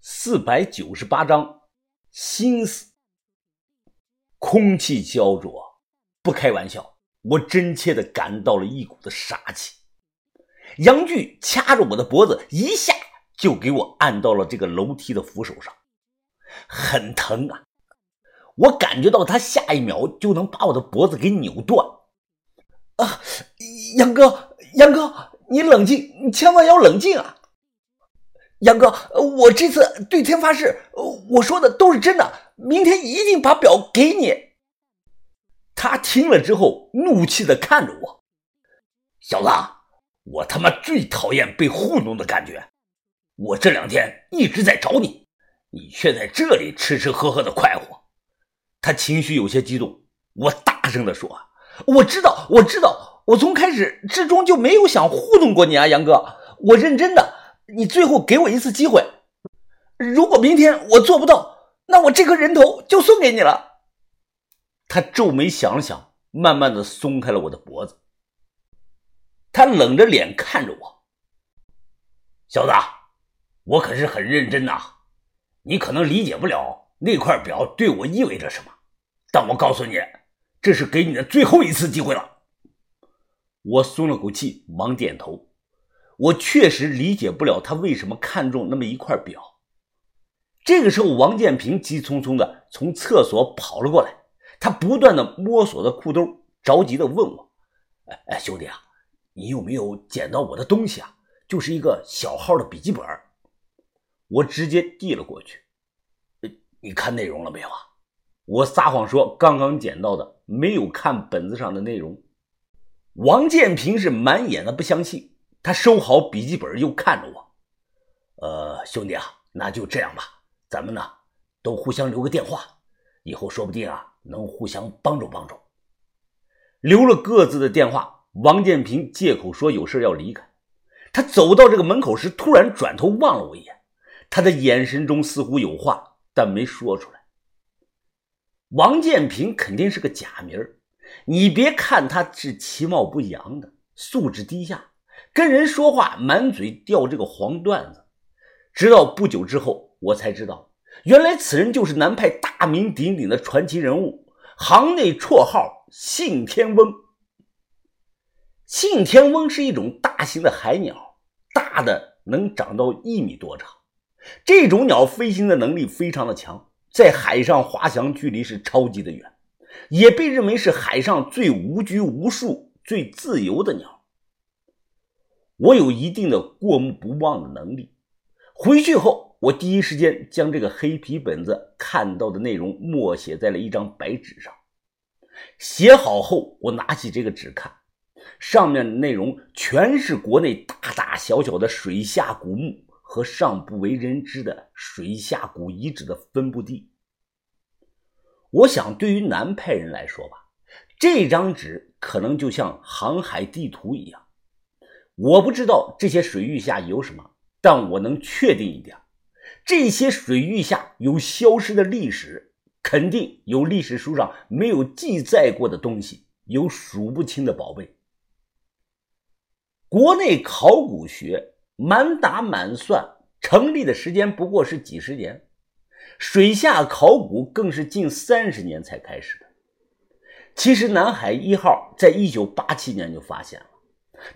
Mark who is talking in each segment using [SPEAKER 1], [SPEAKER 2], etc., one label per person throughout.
[SPEAKER 1] 四百九十八章，心思。空气焦灼，不开玩笑，我真切的感到了一股子杀气。杨巨掐着我的脖子，一下就给我按到了这个楼梯的扶手上，很疼啊！我感觉到他下一秒就能把我的脖子给扭断。啊，杨哥，杨哥，你冷静，你千万要冷静啊！杨哥，我这次对天发誓，我说的都是真的，明天一定把表给你。他听了之后，怒气的看着我，小子，我他妈最讨厌被糊弄的感觉。我这两天一直在找你，你却在这里吃吃喝喝的快活。他情绪有些激动，我大声的说：“我知道，我知道，我从开始至终就没有想糊弄过你啊，杨哥，我认真的。”你最后给我一次机会，如果明天我做不到，那我这颗人头就送给你了。他皱眉想了想，慢慢的松开了我的脖子。他冷着脸看着我，小子，我可是很认真呐。你可能理解不了那块表对我意味着什么，但我告诉你，这是给你的最后一次机会了。我松了口气，忙点头。我确实理解不了他为什么看中那么一块表。这个时候，王建平急匆匆的从厕所跑了过来，他不断的摸索着裤兜，着急的问我：“哎哎，兄弟啊，你有没有捡到我的东西啊？就是一个小号的笔记本。”我直接递了过去：“你看内容了没有啊？”我撒谎说刚刚捡到的，没有看本子上的内容。王建平是满眼的不相信。他收好笔记本，又看着我，呃，兄弟啊，那就这样吧，咱们呢都互相留个电话，以后说不定啊能互相帮助帮助。留了各自的电话，王建平借口说有事要离开。他走到这个门口时，突然转头望了我一眼，他的眼神中似乎有话，但没说出来。王建平肯定是个假名你别看他是其貌不扬的，素质低下。跟人说话满嘴掉这个黄段子，直到不久之后，我才知道，原来此人就是南派大名鼎鼎的传奇人物，行内绰号“信天翁”。信天翁是一种大型的海鸟，大的能长到一米多长。这种鸟飞行的能力非常的强，在海上滑翔距离是超级的远，也被认为是海上最无拘无束、最自由的鸟。我有一定的过目不忘的能力。回去后，我第一时间将这个黑皮本子看到的内容默写在了一张白纸上。写好后，我拿起这个纸看，上面的内容全是国内大大小小的水下古墓和尚不为人知的水下古遗址的分布地。我想，对于南派人来说吧，这张纸可能就像航海地图一样。我不知道这些水域下有什么，但我能确定一点：这些水域下有消失的历史，肯定有历史书上没有记载过的东西，有数不清的宝贝。国内考古学满打满算成立的时间不过是几十年，水下考古更是近三十年才开始的。其实南海一号在一九八七年就发现了。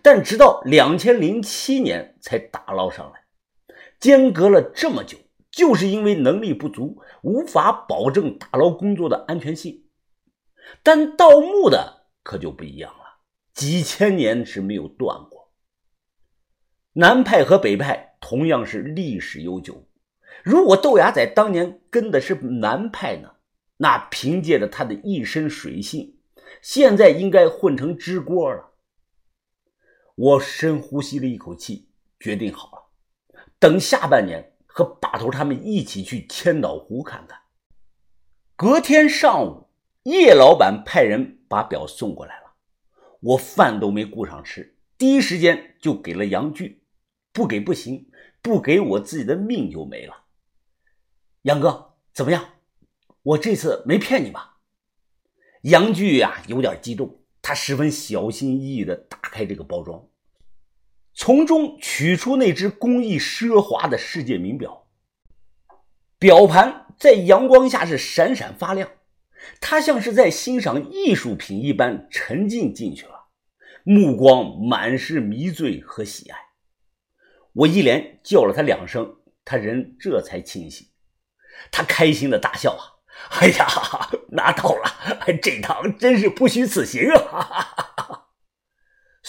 [SPEAKER 1] 但直到两千零七年才打捞上来，间隔了这么久，就是因为能力不足，无法保证打捞工作的安全性。但盗墓的可就不一样了，几千年是没有断过。南派和北派同样是历史悠久，如果豆芽仔当年跟的是南派呢，那凭借着他的一身水性，现在应该混成支锅了。我深呼吸了一口气，决定好了，等下半年和把头他们一起去千岛湖看看。隔天上午，叶老板派人把表送过来了，我饭都没顾上吃，第一时间就给了杨巨，不给不行，不给我自己的命就没了。杨哥，怎么样？我这次没骗你吧？杨巨啊，有点激动。他十分小心翼翼地打开这个包装，从中取出那只工艺奢华的世界名表。表盘在阳光下是闪闪发亮，他像是在欣赏艺术品一般沉浸进去了，目光满是迷醉和喜爱。我一连叫了他两声，他人这才清醒。他开心的大笑啊！哎呀，拿到了！这趟真是不虚此行啊！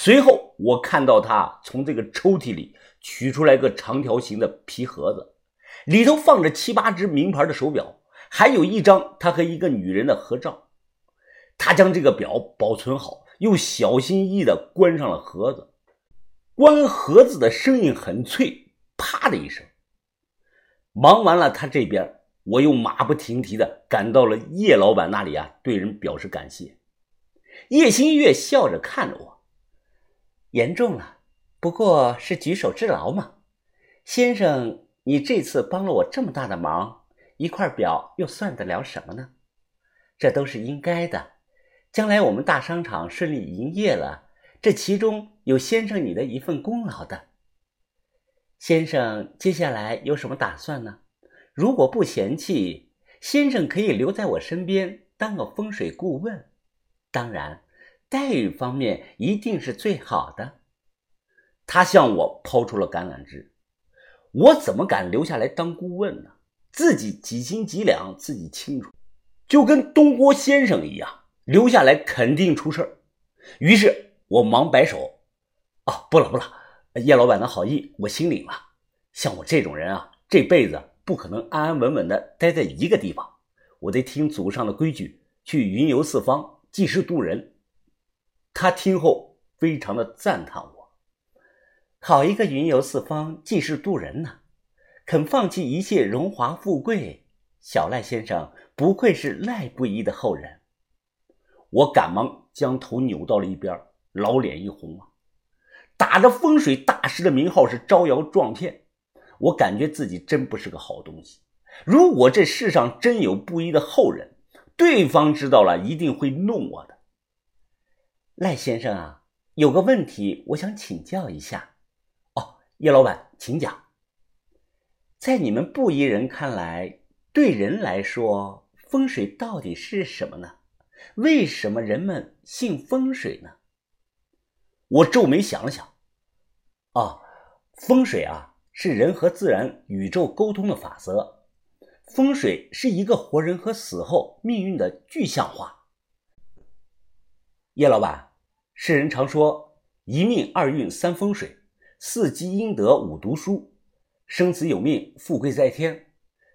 [SPEAKER 1] 随后，我看到他从这个抽屉里取出来个长条形的皮盒子，里头放着七八只名牌的手表，还有一张他和一个女人的合照。他将这个表保存好，又小心翼翼地关上了盒子。关盒子的声音很脆，啪的一声。忙完了，他这边。我又马不停蹄的赶到了叶老板那里啊，对人表示感谢。叶新月笑着看着我，严重了，不过是举手之劳嘛。先生，你这次帮了我这么大的忙，一块表又算得了什么呢？这都是应该的。将来我们大商场顺利营业了，这其中有先生你的一份功劳的。先生，接下来有什么打算呢？如果不嫌弃，先生可以留在我身边当个风水顾问。当然，待遇方面一定是最好的。他向我抛出了橄榄枝，我怎么敢留下来当顾问呢？自己几斤几两自己清楚，就跟东郭先生一样，留下来肯定出事儿。于是我忙摆手：“啊，不了不了，叶老板的好意我心领了。像我这种人啊，这辈子……”不可能安安稳稳的待在一个地方，我得听祖上的规矩，去云游四方，济世渡人。他听后非常的赞叹我，好一个云游四方、济世渡人呐！肯放弃一切荣华富贵，小赖先生不愧是赖布衣的后人。我赶忙将头扭到了一边，老脸一红啊，打着风水大师的名号是招摇撞骗。我感觉自己真不是个好东西。如果这世上真有布衣的后人，对方知道了一定会弄我的。赖先生啊，有个问题我想请教一下。哦，叶老板，请讲。在你们布衣人看来，对人来说，风水到底是什么呢？为什么人们信风水呢？我皱眉想了想，啊，风水啊。是人和自然、宇宙沟通的法则。风水是一个活人和死后命运的具象化。叶老板，世人常说一命二运三风水，四积阴德五读书，生死有命，富贵在天。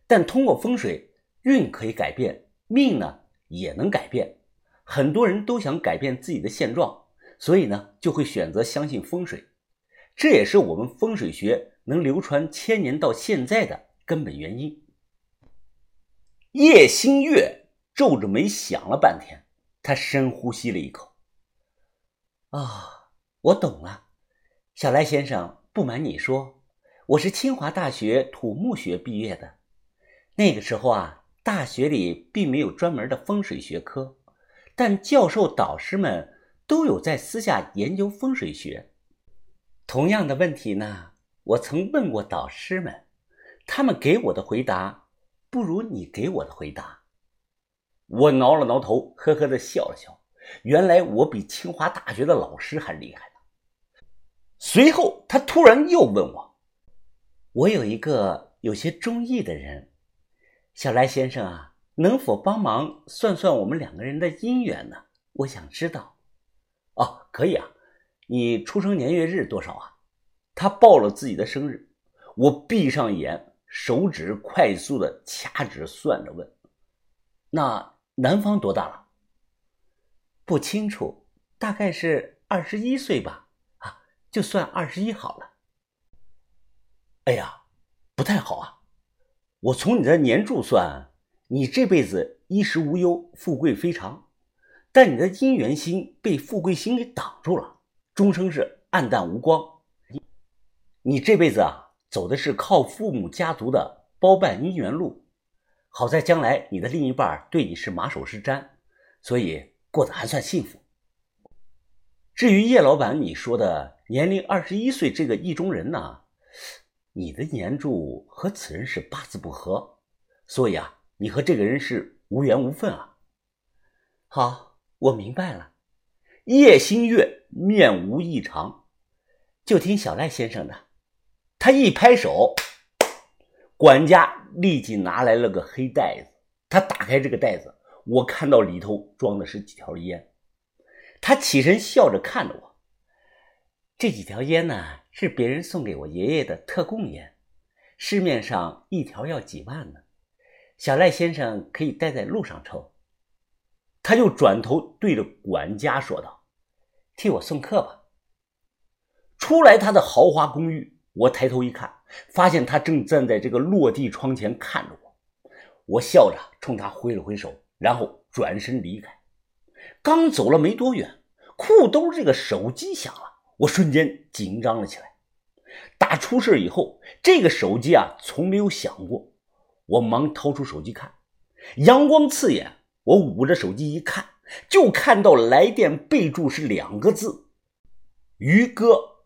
[SPEAKER 1] 但通过风水，运可以改变，命呢也能改变。很多人都想改变自己的现状，所以呢就会选择相信风水。这也是我们风水学。能流传千年到现在的根本原因。叶新月皱着眉想了半天，他深呼吸了一口。啊，我懂了，小赖先生，不瞒你说，我是清华大学土木学毕业的。那个时候啊，大学里并没有专门的风水学科，但教授导师们都有在私下研究风水学。同样的问题呢？我曾问过导师们，他们给我的回答不如你给我的回答。我挠了挠头，呵呵的笑了笑。原来我比清华大学的老师还厉害呢。随后他突然又问我：“我有一个有些中意的人，小来先生啊，能否帮忙算算我们两个人的姻缘呢？我想知道。”哦，可以啊。你出生年月日多少啊？他报了自己的生日，我闭上眼，手指快速的掐指算着问：“那男方多大了？”不清楚，大概是二十一岁吧。啊，就算二十一好了。哎呀，不太好啊！我从你的年柱算，你这辈子衣食无忧，富贵非常，但你的姻缘星被富贵星给挡住了，终生是暗淡无光。你这辈子啊，走的是靠父母家族的包办姻缘路，好在将来你的另一半对你是马首是瞻，所以过得还算幸福。至于叶老板你说的年龄二十一岁这个意中人呢，你的年柱和此人是八字不合，所以啊，你和这个人是无缘无分啊。
[SPEAKER 2] 好，我明白了。
[SPEAKER 1] 叶新月面无异常，
[SPEAKER 2] 就听小赖先生的。
[SPEAKER 1] 他一拍手，管家立即拿来了个黑袋子。他打开这个袋子，我看到里头装的是几条烟。他起身笑着看着我。
[SPEAKER 2] 这几条烟呢，是别人送给我爷爷的特供烟，市面上一条要几万呢。小赖先生可以带在路上抽。
[SPEAKER 1] 他又转头对着管家说道：“
[SPEAKER 2] 替我送客吧。”
[SPEAKER 1] 出来他的豪华公寓，我抬头一看，发现他正站在这个落地窗前看着我。我笑着冲他挥了挥手，然后转身离开。刚走了没多远，裤兜这个手机响了。我瞬间紧张了起来。打出事以后，这个手机啊从没有响过。我忙掏出手机看，阳光刺眼。我捂着手机一看，就看到来电备注是两个字：于哥。